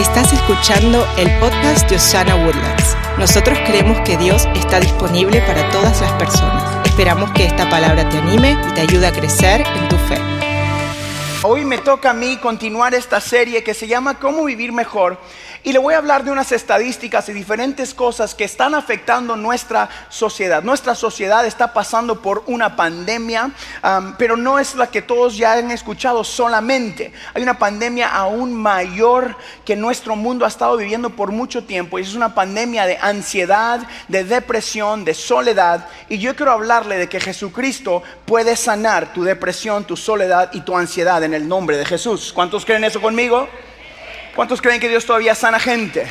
Estás escuchando el podcast de Osana Woodlands. Nosotros creemos que Dios está disponible para todas las personas. Esperamos que esta palabra te anime y te ayude a crecer en tu fe. Hoy me toca a mí continuar esta serie que se llama Cómo vivir mejor y le voy a hablar de unas estadísticas y diferentes cosas que están afectando nuestra sociedad. Nuestra sociedad está pasando por una pandemia, pero no es la que todos ya han escuchado solamente. Hay una pandemia aún mayor que nuestro mundo ha estado viviendo por mucho tiempo y es una pandemia de ansiedad, de depresión, de soledad. Y yo quiero hablarle de que Jesucristo puede sanar tu depresión, tu soledad y tu ansiedad en el nombre de Jesús. ¿Cuántos creen eso conmigo? ¿Cuántos creen que Dios todavía sana gente?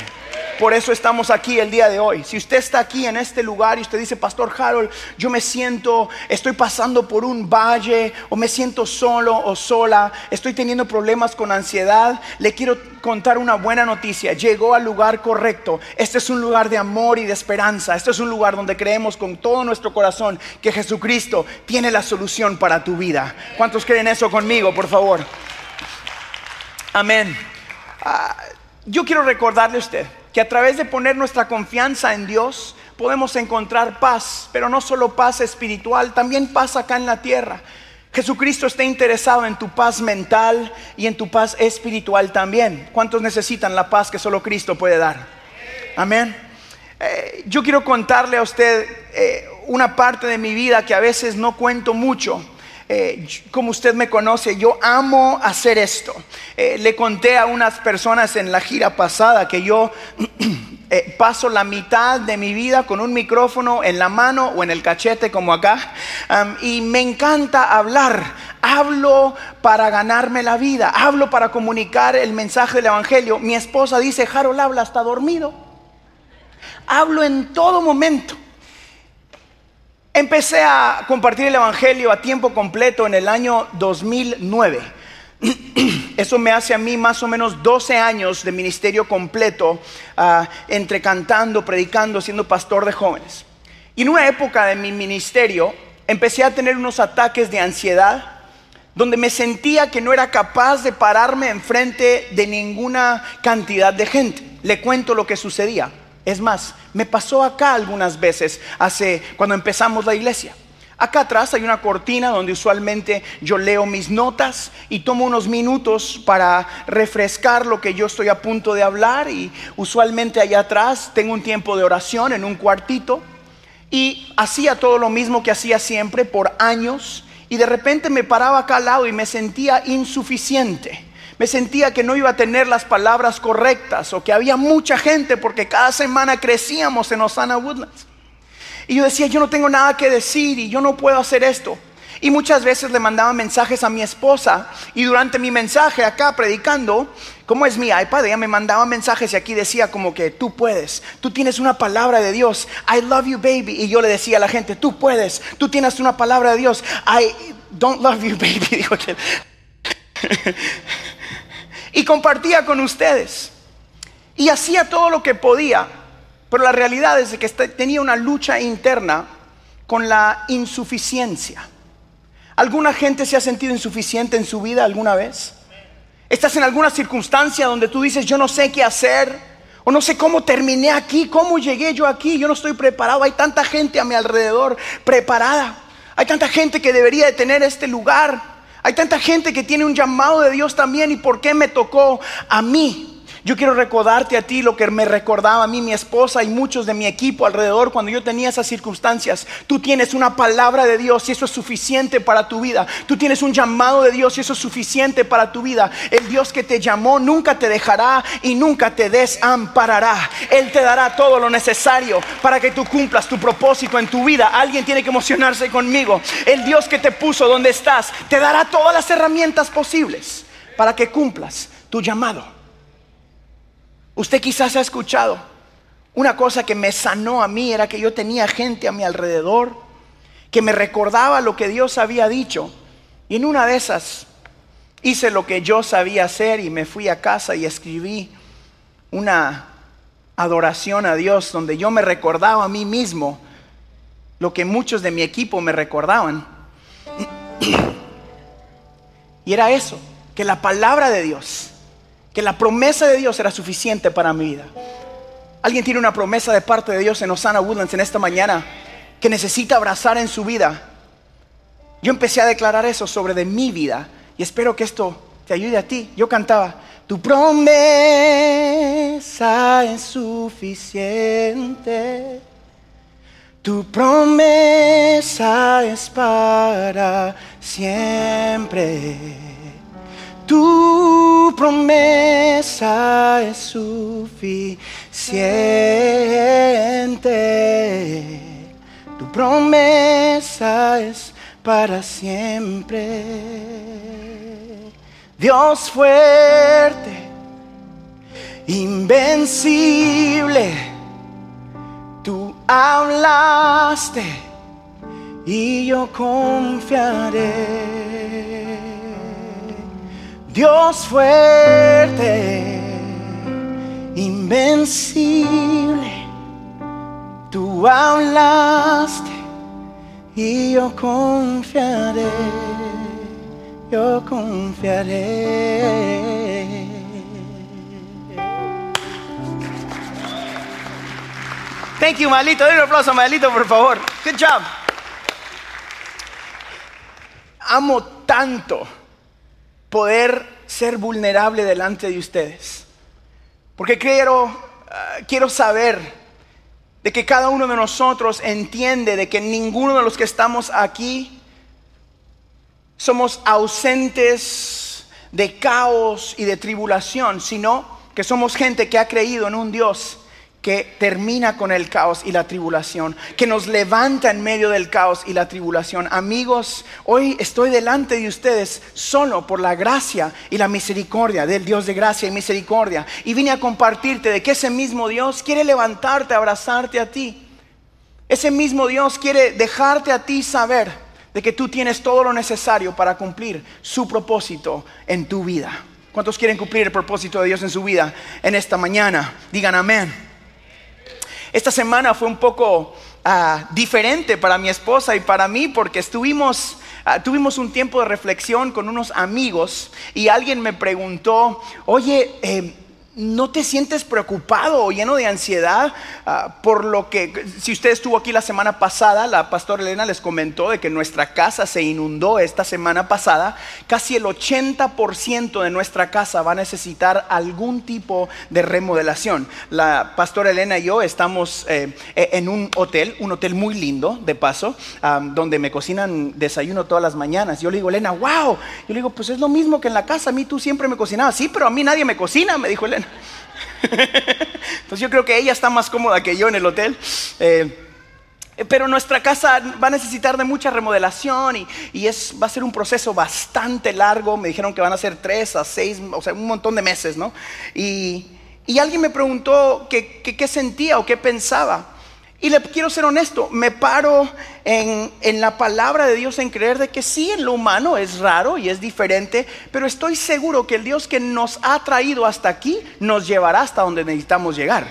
Por eso estamos aquí el día de hoy. Si usted está aquí en este lugar y usted dice, Pastor Harold, yo me siento, estoy pasando por un valle o me siento solo o sola, estoy teniendo problemas con ansiedad, le quiero contar una buena noticia. Llegó al lugar correcto. Este es un lugar de amor y de esperanza. Este es un lugar donde creemos con todo nuestro corazón que Jesucristo tiene la solución para tu vida. ¿Cuántos creen eso conmigo, por favor? Amén. Ah, yo quiero recordarle a usted que a través de poner nuestra confianza en Dios podemos encontrar paz, pero no solo paz espiritual, también paz acá en la tierra. Jesucristo está interesado en tu paz mental y en tu paz espiritual también. ¿Cuántos necesitan la paz que solo Cristo puede dar? Amén. Eh, yo quiero contarle a usted eh, una parte de mi vida que a veces no cuento mucho eh, como usted me conoce, yo amo hacer esto. Eh, le conté a unas personas en la gira pasada que yo eh, paso la mitad de mi vida con un micrófono en la mano o en el cachete como acá y me encanta hablar. Hablo para ganarme la vida, hablo para comunicar el mensaje del Evangelio. Mi esposa dice, Harold habla hasta dormido. Hablo en todo momento. Empecé a compartir el Evangelio a tiempo completo en el año 2009. Eso me hace a mí más o menos 12 años de ministerio completo, ah, entre cantando, predicando, siendo pastor de jóvenes. Y en una época de mi ministerio empecé a tener unos ataques de ansiedad, donde me sentía que no era capaz de pararme enfrente de ninguna cantidad de gente. Le cuento lo que sucedía. Es más, me pasó acá algunas veces, hace cuando empezamos la iglesia. Acá atrás hay una cortina donde usualmente yo leo mis notas y tomo unos minutos para refrescar lo que yo estoy a punto de hablar y usualmente allá atrás tengo un tiempo de oración en un cuartito y hacía todo lo mismo que hacía siempre por años y de repente me paraba acá al lado y me sentía insuficiente me sentía que no iba a tener las palabras correctas o que había mucha gente porque cada semana crecíamos en Osana Woodlands. Y yo decía, yo no tengo nada que decir y yo no puedo hacer esto. Y muchas veces le mandaba mensajes a mi esposa y durante mi mensaje acá predicando, como es mi iPad, ella me mandaba mensajes y aquí decía como que tú puedes, tú tienes una palabra de Dios, I love you baby. Y yo le decía a la gente, tú puedes, tú tienes una palabra de Dios, I don't love you baby. Que y compartía con ustedes. Y hacía todo lo que podía, pero la realidad es que este, tenía una lucha interna con la insuficiencia. ¿Alguna gente se ha sentido insuficiente en su vida alguna vez? ¿Estás en alguna circunstancia donde tú dices, yo no sé qué hacer? O no sé cómo terminé aquí, cómo llegué yo aquí, yo no estoy preparado. Hay tanta gente a mi alrededor preparada. Hay tanta gente que debería de tener este lugar. Hay tanta gente que tiene un llamado de Dios también y por qué me tocó a mí. Yo quiero recordarte a ti lo que me recordaba a mí mi esposa y muchos de mi equipo alrededor cuando yo tenía esas circunstancias. Tú tienes una palabra de Dios y eso es suficiente para tu vida. Tú tienes un llamado de Dios y eso es suficiente para tu vida. El Dios que te llamó nunca te dejará y nunca te desamparará. Él te dará todo lo necesario para que tú cumplas tu propósito en tu vida. Alguien tiene que emocionarse conmigo. El Dios que te puso donde estás te dará todas las herramientas posibles para que cumplas tu llamado. Usted quizás ha escuchado. Una cosa que me sanó a mí era que yo tenía gente a mi alrededor que me recordaba lo que Dios había dicho. Y en una de esas hice lo que yo sabía hacer y me fui a casa y escribí una adoración a Dios donde yo me recordaba a mí mismo lo que muchos de mi equipo me recordaban. Y era eso, que la palabra de Dios que la promesa de Dios era suficiente para mi vida. Alguien tiene una promesa de parte de Dios en Osana Woodlands en esta mañana que necesita abrazar en su vida. Yo empecé a declarar eso sobre de mi vida y espero que esto te ayude a ti. Yo cantaba, tu promesa es suficiente. Tu promesa es para siempre. Tu promesa es suficiente. Tu promesa es para siempre. Dios fuerte, invencible, tú hablaste y yo confiaré. Dios fuerte, invencible, tú hablaste y yo confiaré, yo confiaré. Thank you, Malito. Denle un aplauso a Malito, por favor. Good job. Amo tanto poder ser vulnerable delante de ustedes. Porque quiero, ah, quiero saber de que cada uno de nosotros entiende de que ninguno de los que estamos aquí somos ausentes de caos y de tribulación, sino que somos gente que ha creído en un Dios que termina con el caos y la tribulación, que nos levanta en medio del caos y la tribulación. Amigos, hoy estoy delante de ustedes solo por la gracia y la misericordia del Dios de gracia y misericordia. Y vine a compartirte de que ese mismo Dios quiere levantarte, abrazarte a ti. Ese mismo Dios quiere dejarte a ti saber de que tú tienes todo lo necesario para cumplir su propósito en tu vida. ¿Cuántos quieren cumplir el propósito de Dios en su vida en esta mañana? Digan amén. Esta semana fue un poco ah, diferente para mi esposa y para mí porque estuvimos, ah, tuvimos un tiempo de reflexión con unos amigos y alguien me preguntó, oye, eh, ¿No te sientes preocupado o lleno de ansiedad ah, por lo que, si usted estuvo aquí la semana pasada, la pastora Elena les comentó de que nuestra casa se inundó esta semana pasada, casi el 80% de nuestra casa va a necesitar algún tipo de remodelación. La pastora Elena y yo estamos eh, e, en un hotel, un hotel muy lindo, de paso, donde me cocinan desayuno todas las mañanas. Yo le digo, Elena, wow, yo le digo, pues es lo mismo que en la casa, a mí tú siempre me cocinabas, sí, pero a mí nadie me cocina, me dijo Elena. Entonces yo creo que ella está más cómoda que yo en el hotel. Eh, pero nuestra casa va a necesitar de mucha remodelación y, es, va a ser un proceso bastante largo. Me dijeron que van a ser tres a seis, o sea, un montón de meses, ¿no? Y, alguien me preguntó qué sentía o qué pensaba. Y le quiero ser honesto, me paro en, la palabra de Dios en creer de que sí, en lo humano es raro y es diferente, pero estoy seguro que el Dios que nos ha traído hasta aquí nos llevará hasta donde necesitamos llegar.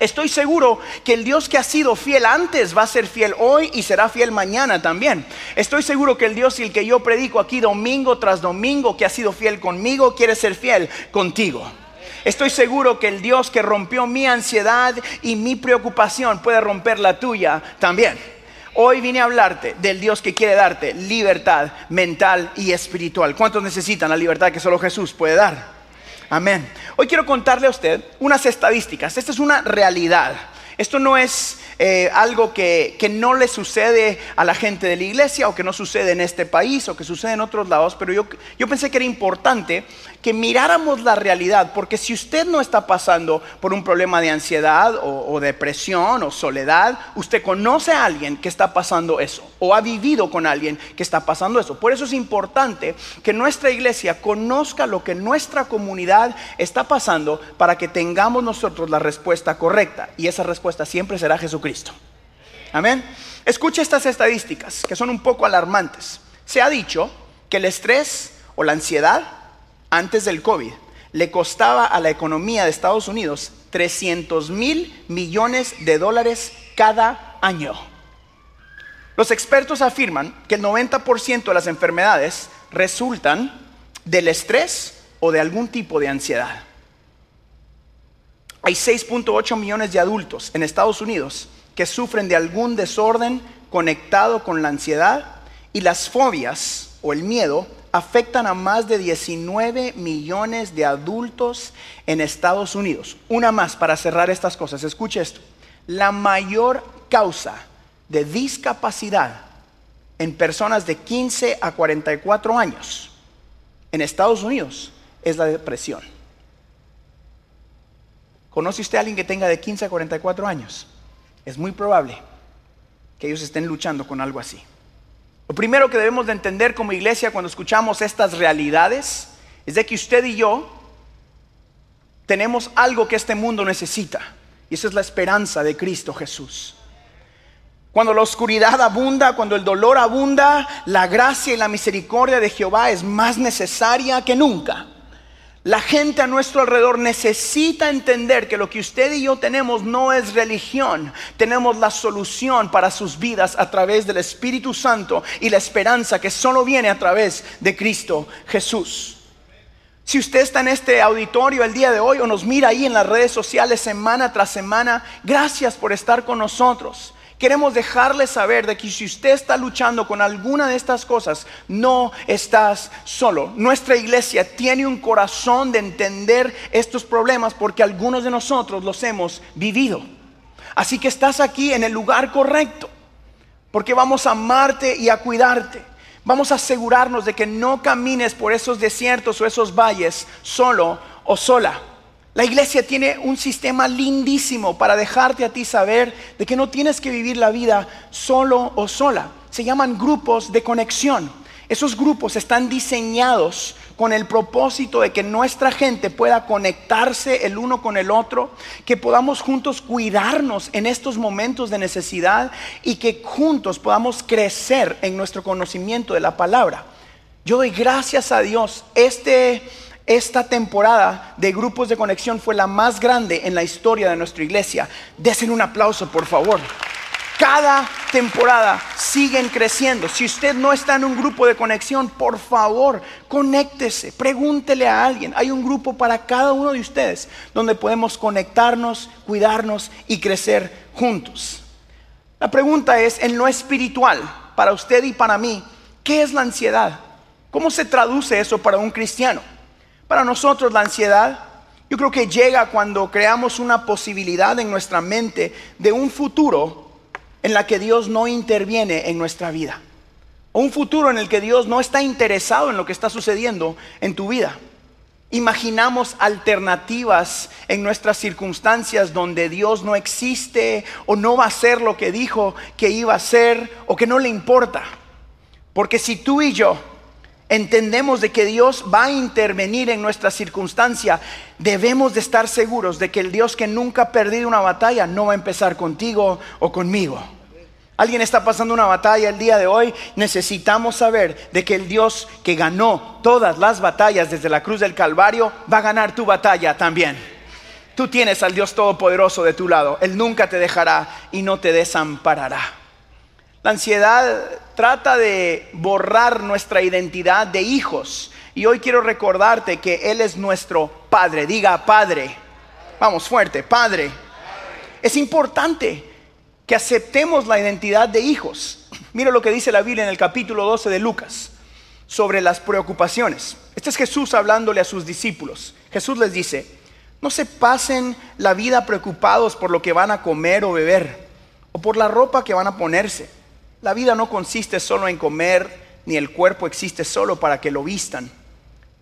Estoy seguro que el Dios que ha sido fiel antes va a ser fiel hoy y será fiel mañana también. Estoy seguro que el Dios y el que yo predico aquí domingo tras domingo, que ha sido fiel conmigo, quiere ser fiel contigo. Estoy seguro que el Dios que rompió mi ansiedad y mi preocupación puede romper la tuya también. Hoy vine a hablarte del Dios que quiere darte libertad mental y espiritual. ¿Cuántos necesitan la libertad que solo Jesús puede dar? Amén. Hoy quiero contarle a usted unas estadísticas. Esta es una realidad. Esto no es eh, algo que, no le sucede a la gente de la iglesia o que no sucede en este país o que sucede en otros lados, pero yo, yo pensé que era importante que miráramos la realidad, porque si usted no está pasando por un problema de ansiedad o, depresión o soledad, usted conoce a alguien que está pasando eso o ha vivido con alguien que está pasando eso. Por eso es importante que nuestra iglesia conozca lo que nuestra comunidad está pasando para que tengamos nosotros la respuesta correcta y esa respuesta siempre será Jesucristo. Amén. Escucha estas estadísticas que son un poco alarmantes. Se ha dicho que el estrés o la ansiedad antes del COVID, le costaba a la economía de Estados Unidos 300 mil millones de dólares cada año. Los expertos afirman que el 90% de las enfermedades resultan del estrés o de algún tipo de ansiedad. Hay 6.8 millones de adultos en Estados Unidos que sufren de algún desorden conectado con la ansiedad y las fobias o el miedo afectan a más de 19 millones de adultos en Estados Unidos. Una más para cerrar estas cosas. Escuche esto. La mayor causa de discapacidad en personas de 15 a 44 años en Estados Unidos es la depresión. ¿Conoce usted a alguien que tenga de 15 a 44 años? Es muy probable que ellos estén luchando con algo así. Lo primero que debemos de entender como iglesia cuando escuchamos estas realidades es de que usted y yo tenemos algo que este mundo necesita. Y esa es la esperanza de Cristo Jesús. Cuando la oscuridad abunda, cuando el dolor abunda, la gracia y la misericordia de Jehová es más necesaria que nunca. La gente a nuestro alrededor necesita entender que lo que usted y yo tenemos no es religión, tenemos la solución para sus vidas a través del Espíritu Santo y la esperanza que solo viene a través de Cristo Jesús. Si usted está en este auditorio el día de hoy o nos mira ahí en las redes sociales semana tras semana, gracias por estar con nosotros. Queremos dejarle saber de que si usted está luchando con alguna de estas cosas, no estás solo. Nuestra iglesia tiene un corazón de entender estos problemas porque algunos de nosotros los hemos vivido. Así que estás aquí en el lugar correcto, porque vamos a amarte y a cuidarte. Vamos a asegurarnos de que no camines por esos desiertos o esos valles solo o sola. La iglesia tiene un sistema lindísimo para dejarte a ti saber de que no tienes que vivir la vida solo o sola. Se llaman grupos de conexión. Esos grupos están diseñados con el propósito de que nuestra gente pueda conectarse el uno con el otro, que podamos juntos cuidarnos en estos momentos de necesidad y que juntos podamos crecer en nuestro conocimiento de la palabra. Yo doy gracias a Dios. Este esta temporada de grupos de conexión fue la más grande en la historia de nuestra iglesia. Desen un aplauso, por favor. Cada temporada siguen creciendo. Si usted no está en un grupo de conexión, por favor, conéctese, pregúntele a alguien. Hay un grupo para cada uno de ustedes donde podemos conectarnos, cuidarnos y crecer juntos. La pregunta es, en lo espiritual, para usted y para mí, ¿qué es la ansiedad? ¿Cómo se traduce eso para un cristiano? Para nosotros la ansiedad yo creo que llega cuando creamos una posibilidad en nuestra mente de un futuro en la que Dios no interviene en nuestra vida. O un futuro en el que Dios no está interesado en lo que está sucediendo en tu vida. Imaginamos alternativas en nuestras circunstancias donde Dios no existe o no va a ser lo que dijo que iba a ser o que no le importa. Porque si tú y yo entendemos de que Dios va a intervenir en nuestra circunstancia, debemos de estar seguros de que el Dios que nunca ha perdido una batalla no va a empezar contigo o conmigo. Alguien está pasando una batalla el día de hoy, necesitamos saber de que el Dios que ganó todas las batallas desde la cruz del Calvario va a ganar tu batalla también. Tú tienes al Dios Todopoderoso de tu lado, Él nunca te dejará y no te desamparará. La ansiedad trata de borrar nuestra identidad de hijos. Y hoy quiero recordarte que Él es nuestro Padre. Diga Padre. Vamos fuerte, Padre. Es importante que aceptemos la identidad de hijos. Mira lo que dice la Biblia en el capítulo 12 de Lucas sobre las preocupaciones. Este es Jesús hablándole a sus discípulos. Jesús les dice, no se pasen la vida preocupados por lo que van a comer o beber o por la ropa que van a ponerse la vida no consiste solo en comer, ni el cuerpo existe solo para que lo vistan.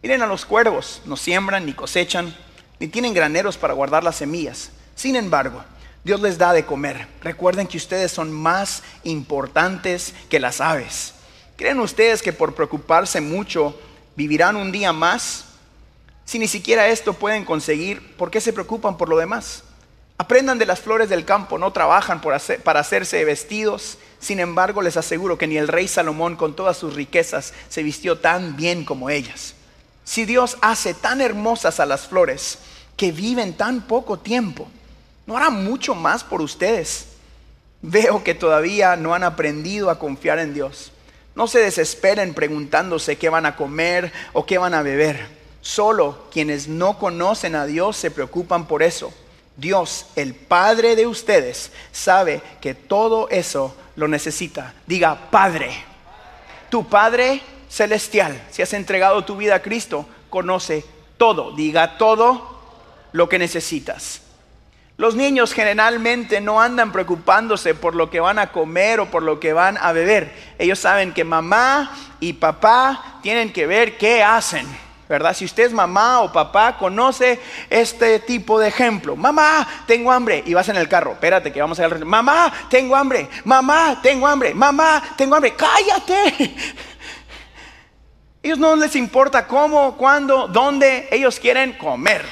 Miren a los cuervos, no siembran ni cosechan, ni tienen graneros para guardar las semillas. Sin embargo, Dios les da de comer. Recuerden que ustedes son más importantes que las aves. ¿Creen ustedes que por preocuparse mucho vivirán un día más? Si ni siquiera esto pueden conseguir, ¿por qué se preocupan por lo demás? Aprendan de las flores del campo, no trabajan para hacerse vestidos. Sin embargo, les aseguro que ni el rey Salomón con todas sus riquezas se vistió tan bien como ellas. Si Dios hace tan hermosas a las flores que viven tan poco tiempo, ¿no hará mucho más por ustedes? Veo que todavía no han aprendido a confiar en Dios. No se desesperen preguntándose qué van a comer o qué van a beber Solo quienes no conocen a Dios se preocupan por eso. Dios, el Padre de ustedes, sabe que todo eso lo necesita. Diga, Padre. Tu Padre celestial, si has entregado tu vida a Cristo, conoce todo. Diga todo lo que necesitas. Los niños generalmente no andan preocupándose por lo que van a comer o por lo que van a beber. Ellos saben que mamá y papá tienen que ver qué hacen. ¿Verdad? Si usted es mamá o papá, conoce este tipo de ejemplo. Mamá, tengo hambre. Y vas en el carro, espérate que vamos a ir Mamá, tengo hambre. Mamá, tengo hambre. Mamá, tengo hambre. Cállate. Ellos no les importa cómo, cuándo, dónde. Ellos quieren comer.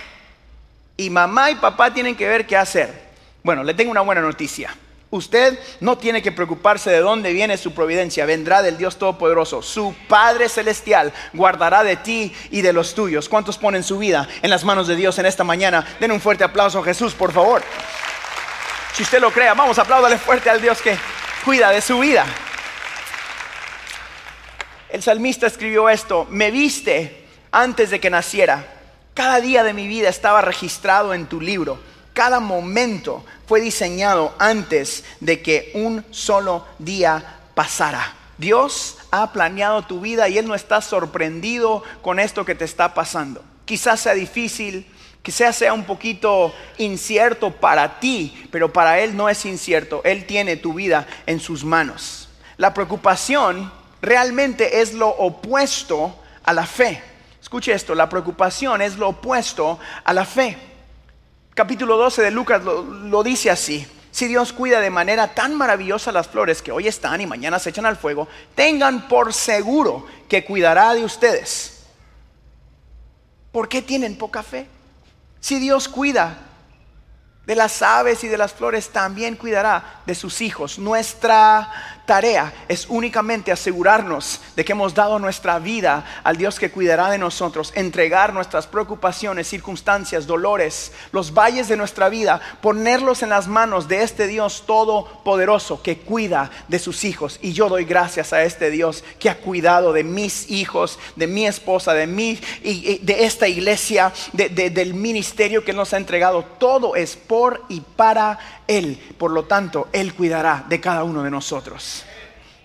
Y mamá y papá tienen que ver qué hacer. Bueno, le tengo una buena noticia. Usted no tiene que preocuparse de dónde viene su providencia, vendrá del Dios Todopoderoso. Su Padre Celestial guardará de ti y de los tuyos. ¿Cuántos ponen su vida en las manos de Dios en esta mañana? Den un fuerte aplauso a Jesús, por favor. Si usted lo crea, vamos, apláudale fuerte al Dios que cuida de su vida. El salmista escribió esto, me viste antes de que naciera. Cada día de mi vida estaba registrado en tu libro cada momento fue diseñado antes de que un solo día pasara. Dios ha planeado tu vida y Él no está sorprendido con esto que te está pasando. Quizás sea difícil, quizás sea un poquito incierto para ti, pero para Él no es incierto. Él tiene tu vida en sus manos. La preocupación realmente es lo opuesto a la fe. Escuche esto, la preocupación es lo opuesto a la fe capítulo 12 de Lucas lo, dice así. Si Dios cuida de manera tan maravillosa las flores que hoy están y mañana se echan al fuego, tengan por seguro que cuidará de ustedes. ¿Por qué tienen poca fe? Si Dios cuida de las aves y de las flores, también cuidará de sus hijos. Nuestra tarea es únicamente asegurarnos de que hemos dado nuestra vida al Dios que cuidará de nosotros, entregar nuestras preocupaciones, circunstancias, dolores, los valles de nuestra vida, ponerlos en las manos de este Dios todopoderoso que cuida de sus hijos. Y yo doy gracias a este Dios que ha cuidado de mis hijos, de mi esposa, de mí, y de esta iglesia, del ministerio que nos ha entregado. Todo es por y para él, por lo tanto, Él cuidará de cada uno de nosotros.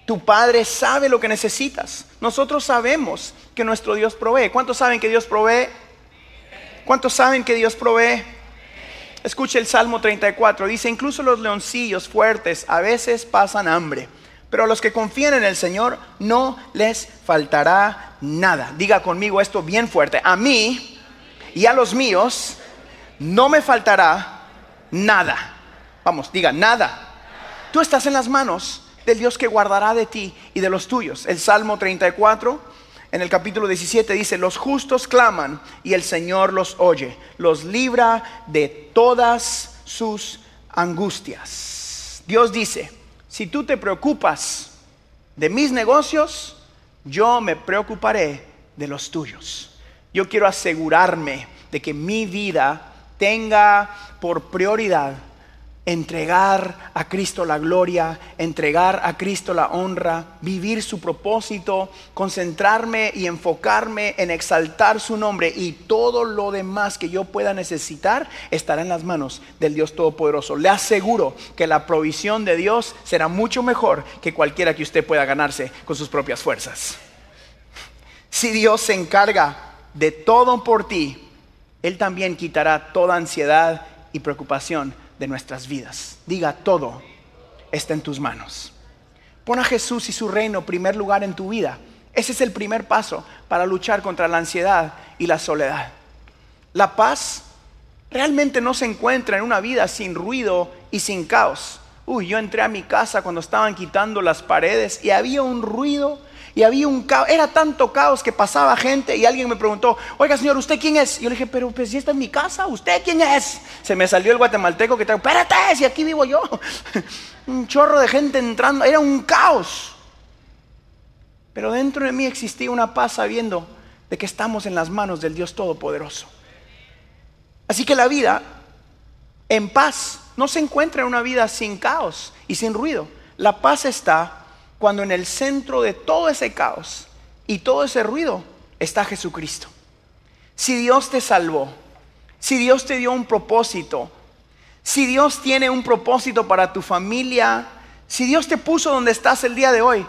Tu Padre sabe lo que necesitas. Nosotros sabemos que nuestro Dios provee. ¿Cuántos saben que Dios provee? ¿Cuántos saben que Dios provee? Escuche el Salmo 34. Dice, incluso los leoncillos fuertes a veces pasan hambre, pero a los que confían en el Señor no les faltará nada. Diga conmigo esto bien fuerte. A mí y a los míos no me faltará nada. Vamos, diga, nada. Tú estás en las manos del Dios que guardará de ti y de los tuyos. El Salmo 34, en el capítulo 17, dice, los justos claman y el Señor los oye, los libra de todas sus angustias. Dios dice, si tú te preocupas de mis negocios, yo me preocuparé de los tuyos. Yo quiero asegurarme de que mi vida tenga por prioridad entregar a Cristo la gloria, entregar a Cristo la honra, vivir su propósito, concentrarme y enfocarme en exaltar su nombre y todo lo demás que yo pueda necesitar estará en las manos del Dios Todopoderoso. Le aseguro que la provisión de Dios será mucho mejor que cualquiera que usted pueda ganarse con sus propias fuerzas. Si Dios se encarga de todo por ti, Él también quitará toda ansiedad y preocupación de nuestras vidas. Diga, todo está en tus manos. Pon a Jesús y su reino primer lugar en tu vida. Ese es el primer paso para luchar contra la ansiedad y la soledad. La paz realmente no se encuentra en una vida sin ruido y sin caos. Uy, yo entré a mi casa cuando estaban quitando las paredes y había un ruido y había un caos, era tanto caos que pasaba gente y alguien me preguntó, oiga señor, ¿usted quién es? Y yo le dije, pero pues si esta es mi casa, ¿usted quién es? Se me salió el guatemalteco que trajo, espérate, si aquí vivo yo. un chorro de gente entrando, era un caos. Pero dentro de mí existía una paz sabiendo de que estamos en las manos del Dios Todopoderoso. Así que la vida en paz no se encuentra en una vida sin caos y sin ruido. La paz está cuando en el centro de todo ese caos y todo ese ruido está Jesucristo. Si Dios te salvó, si Dios te dio un propósito, si Dios tiene un propósito para tu familia, si Dios te puso donde estás el día de hoy,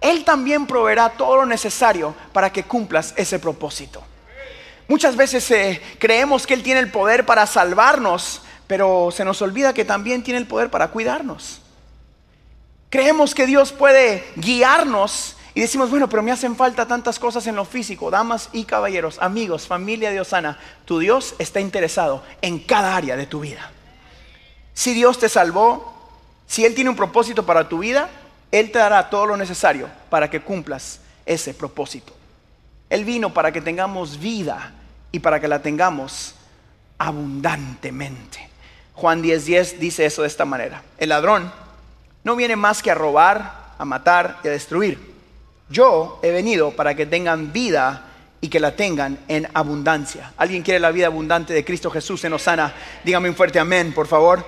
Él también proveerá todo lo necesario para que cumplas ese propósito. Muchas veces eh, creemos que Él tiene el poder para salvarnos, pero se nos olvida que también tiene el poder para cuidarnos. Creemos que Dios puede guiarnos y decimos, bueno, pero me hacen falta tantas cosas en lo físico. Damas y caballeros, amigos, familia de Osana, tu Dios está interesado en cada área de tu vida. Si Dios te salvó, si Él tiene un propósito para tu vida, Él te dará todo lo necesario para que cumplas ese propósito. Él vino para que tengamos vida y para que la tengamos abundantemente. Juan 10:10 10 dice eso de esta manera. El ladrón no viene más que a robar, a matar y a destruir. Yo he venido para que tengan vida y que la tengan en abundancia. ¿Alguien quiere la vida abundante de Cristo Jesús en Osana? Dígame un fuerte amén, por favor.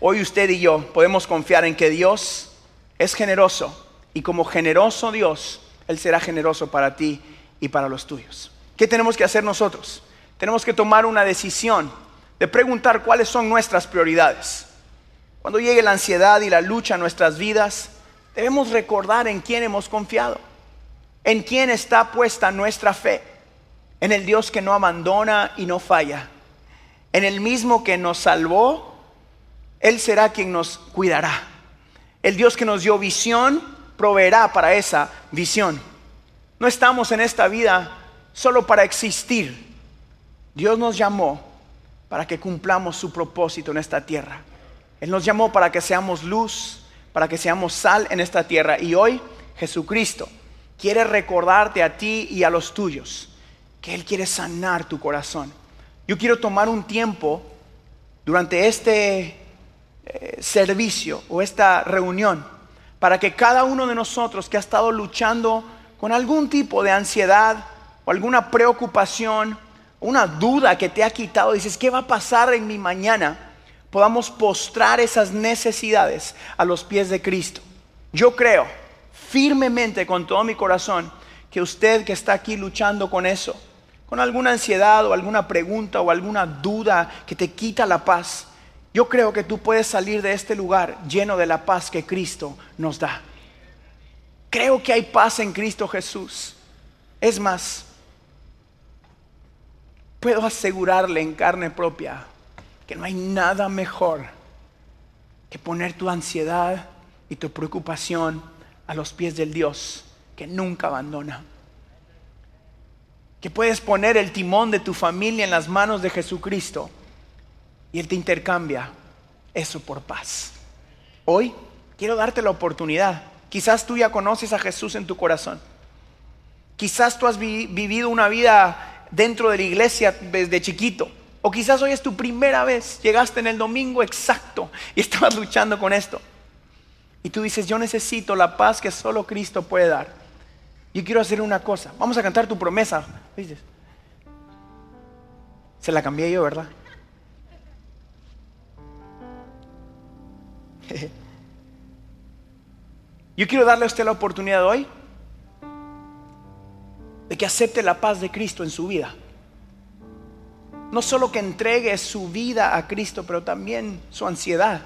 Hoy usted y yo podemos confiar en que Dios es generoso y como generoso Dios, Él será generoso para ti y para los tuyos. ¿Qué tenemos que hacer nosotros? Tenemos que tomar una decisión de preguntar cuáles son nuestras prioridades. Cuando llegue la ansiedad y la lucha a nuestras vidas, debemos recordar en quién hemos confiado, en quién está puesta nuestra fe, en el Dios que no abandona y no falla, en el mismo que nos salvó, Él será quien nos cuidará. El Dios que nos dio visión proveerá para esa visión. No estamos en esta vida solo para existir. Dios nos llamó para que cumplamos su propósito en esta tierra. Él nos llamó para que seamos luz, para que seamos sal en esta tierra. Y hoy Jesucristo quiere recordarte a ti y a los tuyos que Él quiere sanar tu corazón. Yo quiero tomar un tiempo durante este eh, servicio o esta reunión para que cada uno de nosotros que ha estado luchando con algún tipo de ansiedad o alguna preocupación, una duda que te ha quitado, dices, ¿qué va a pasar en mi mañana? Podamos postrar esas necesidades a los pies de Cristo. Yo creo firmemente con todo mi corazón que usted que está aquí luchando con eso, con alguna ansiedad o alguna pregunta o alguna duda que te quita la paz, yo creo que tú puedes salir de este lugar lleno de la paz que Cristo nos da. Creo que hay paz en Cristo Jesús. Es más, puedo asegurarle en carne propia que no hay nada mejor que poner tu ansiedad y tu preocupación a los pies del Dios que nunca abandona. Que puedes poner el timón de tu familia en las manos de Jesucristo y Él te intercambia eso por paz. Hoy quiero darte la oportunidad. Quizás tú ya conoces a Jesús en tu corazón. Quizás tú has vivido una vida dentro de la iglesia desde chiquito o quizás hoy es tu primera vez, llegaste en el domingo exacto y estabas luchando con esto. Y tú dices, yo necesito la paz que solo Cristo puede dar. Yo quiero hacer una cosa. Vamos a cantar tu promesa. Se la cambié yo, ¿verdad? Yo quiero darle a usted la oportunidad hoy de que acepte la paz de Cristo en su vida no solo que entregue su vida a Cristo, pero también su ansiedad.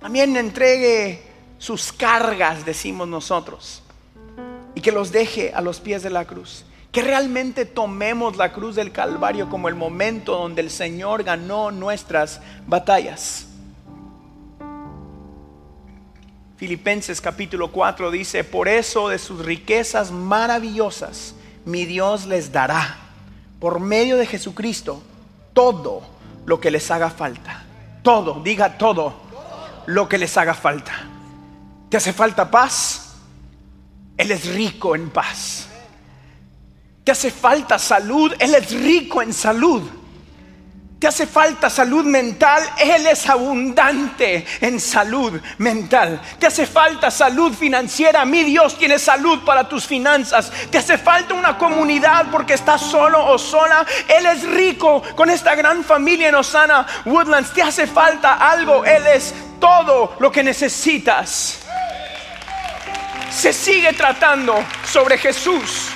También entregue sus cargas, decimos nosotros, y que los deje a los pies de la cruz. Que realmente tomemos la cruz del Calvario como el momento donde el Señor ganó nuestras batallas. Filipenses capítulo 4 dice, por eso de sus riquezas maravillosas mi Dios les dará por medio de Jesucristo todo lo que les haga falta. Todo, diga todo lo que les haga falta. ¿Te hace falta paz? Él es rico en paz. ¿Te hace falta salud? Él es rico en salud te hace falta salud mental, Él es abundante en salud mental. Te hace falta salud financiera, mi Dios tiene salud para tus finanzas. Te hace falta una comunidad porque estás solo o sola, Él es rico con esta gran familia en Osana Woodlands. Te hace falta algo, Él es todo lo que necesitas. Se sigue tratando sobre Jesús.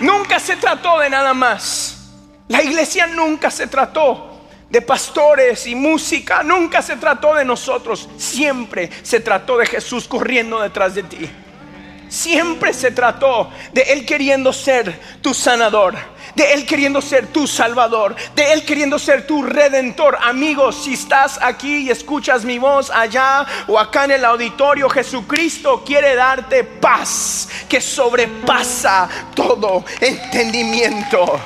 Nunca se trató de nada más. La iglesia nunca se trató de pastores y música, nunca se trató de nosotros, siempre se trató de Jesús corriendo detrás de ti. Siempre se trató de Él queriendo ser tu sanador, de Él queriendo ser tu salvador, de Él queriendo ser tu redentor. Amigos, si estás aquí y escuchas mi voz allá o acá en el auditorio, Jesucristo quiere darte paz que sobrepasa todo entendimiento.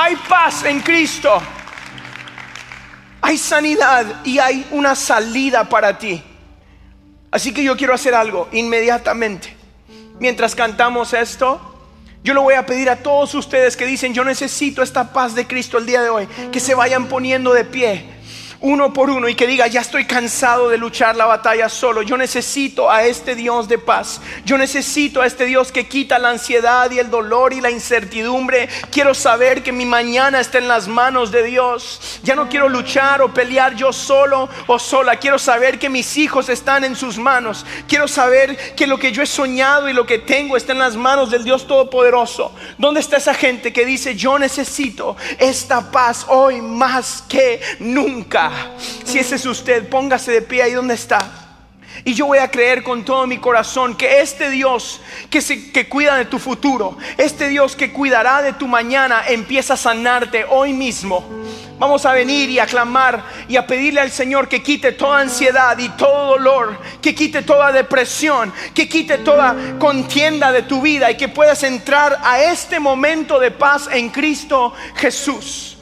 Hay paz en Cristo. Hay sanidad y hay una salida para ti. Así que yo quiero hacer algo inmediatamente. Mientras cantamos esto, yo le voy a pedir a todos ustedes que dicen, yo necesito esta paz de Cristo el día de hoy, que se vayan poniendo de pie uno por uno y que diga, ya estoy cansado de luchar la batalla solo. Yo necesito a este Dios de paz. Yo necesito a este Dios que quita la ansiedad y el dolor y la incertidumbre. Quiero saber que mi mañana está en las manos de Dios. Ya no quiero luchar o pelear yo solo o sola. Quiero saber que mis hijos están en sus manos. Quiero saber que lo que yo he soñado y lo que tengo está en las manos del Dios Todopoderoso. ¿Dónde está esa gente que dice, yo necesito esta paz hoy más que nunca? Si ese es usted, póngase de pie ahí donde está. Y yo voy a creer con todo mi corazón que este Dios que, se, que cuida de tu futuro, este Dios que cuidará de tu mañana, empieza a sanarte hoy mismo. Vamos a venir y a clamar y a pedirle al Señor que quite toda ansiedad y todo dolor, que quite toda depresión, que quite toda contienda de tu vida y que puedas entrar a este momento de paz en Cristo Jesús.